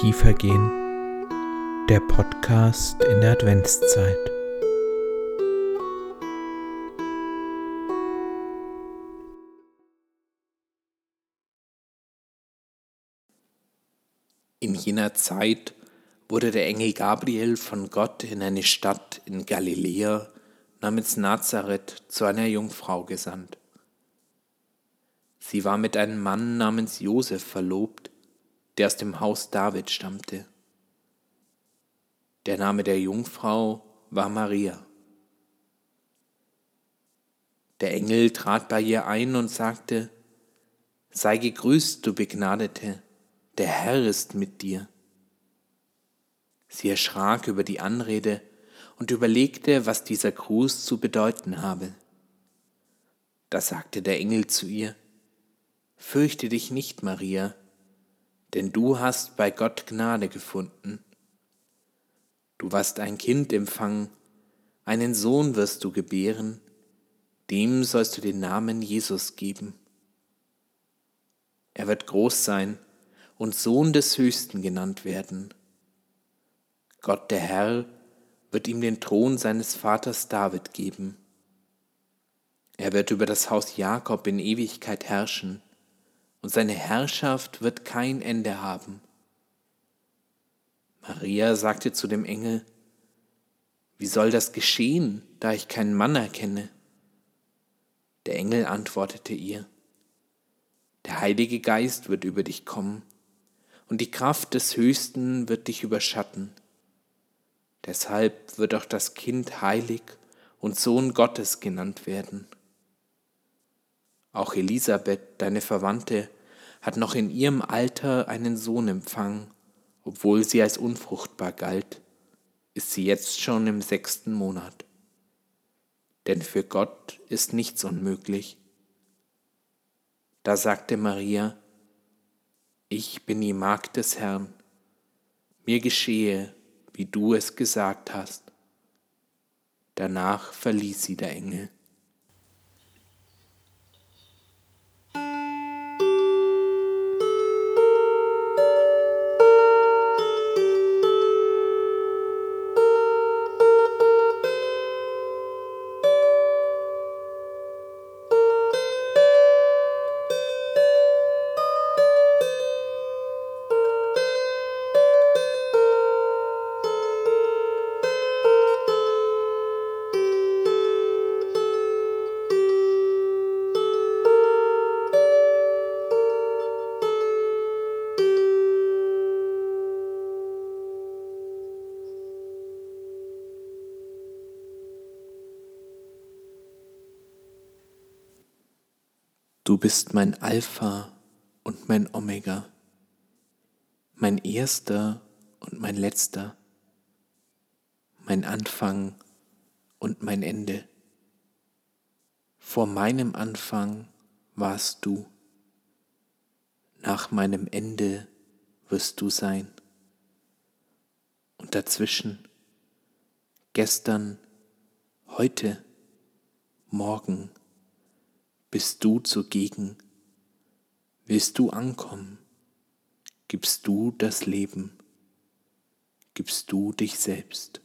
tiefer gehen. Der Podcast in der Adventszeit. In jener Zeit wurde der Engel Gabriel von Gott in eine Stadt in Galiläa namens Nazareth zu einer Jungfrau gesandt. Sie war mit einem Mann namens Josef verlobt, der aus dem Haus David stammte. Der Name der Jungfrau war Maria. Der Engel trat bei ihr ein und sagte, Sei gegrüßt, du Begnadete, der Herr ist mit dir. Sie erschrak über die Anrede und überlegte, was dieser Gruß zu bedeuten habe. Da sagte der Engel zu ihr, Fürchte dich nicht, Maria, denn du hast bei Gott Gnade gefunden. Du wirst ein Kind empfangen, einen Sohn wirst du gebären, dem sollst du den Namen Jesus geben. Er wird groß sein und Sohn des Höchsten genannt werden. Gott der Herr wird ihm den Thron seines Vaters David geben. Er wird über das Haus Jakob in Ewigkeit herrschen und seine Herrschaft wird kein Ende haben. Maria sagte zu dem Engel, Wie soll das geschehen, da ich keinen Mann erkenne? Der Engel antwortete ihr, Der Heilige Geist wird über dich kommen, und die Kraft des Höchsten wird dich überschatten. Deshalb wird auch das Kind heilig und Sohn Gottes genannt werden. Auch Elisabeth, deine Verwandte, hat noch in ihrem Alter einen Sohn empfangen, obwohl sie als unfruchtbar galt, ist sie jetzt schon im sechsten Monat. Denn für Gott ist nichts unmöglich. Da sagte Maria, ich bin die Magd des Herrn, mir geschehe, wie du es gesagt hast. Danach verließ sie der Engel. Du bist mein Alpha und mein Omega, mein erster und mein letzter, mein Anfang und mein Ende. Vor meinem Anfang warst du, nach meinem Ende wirst du sein. Und dazwischen, gestern, heute, morgen, bist du zugegen? Willst du ankommen? Gibst du das Leben? Gibst du dich selbst?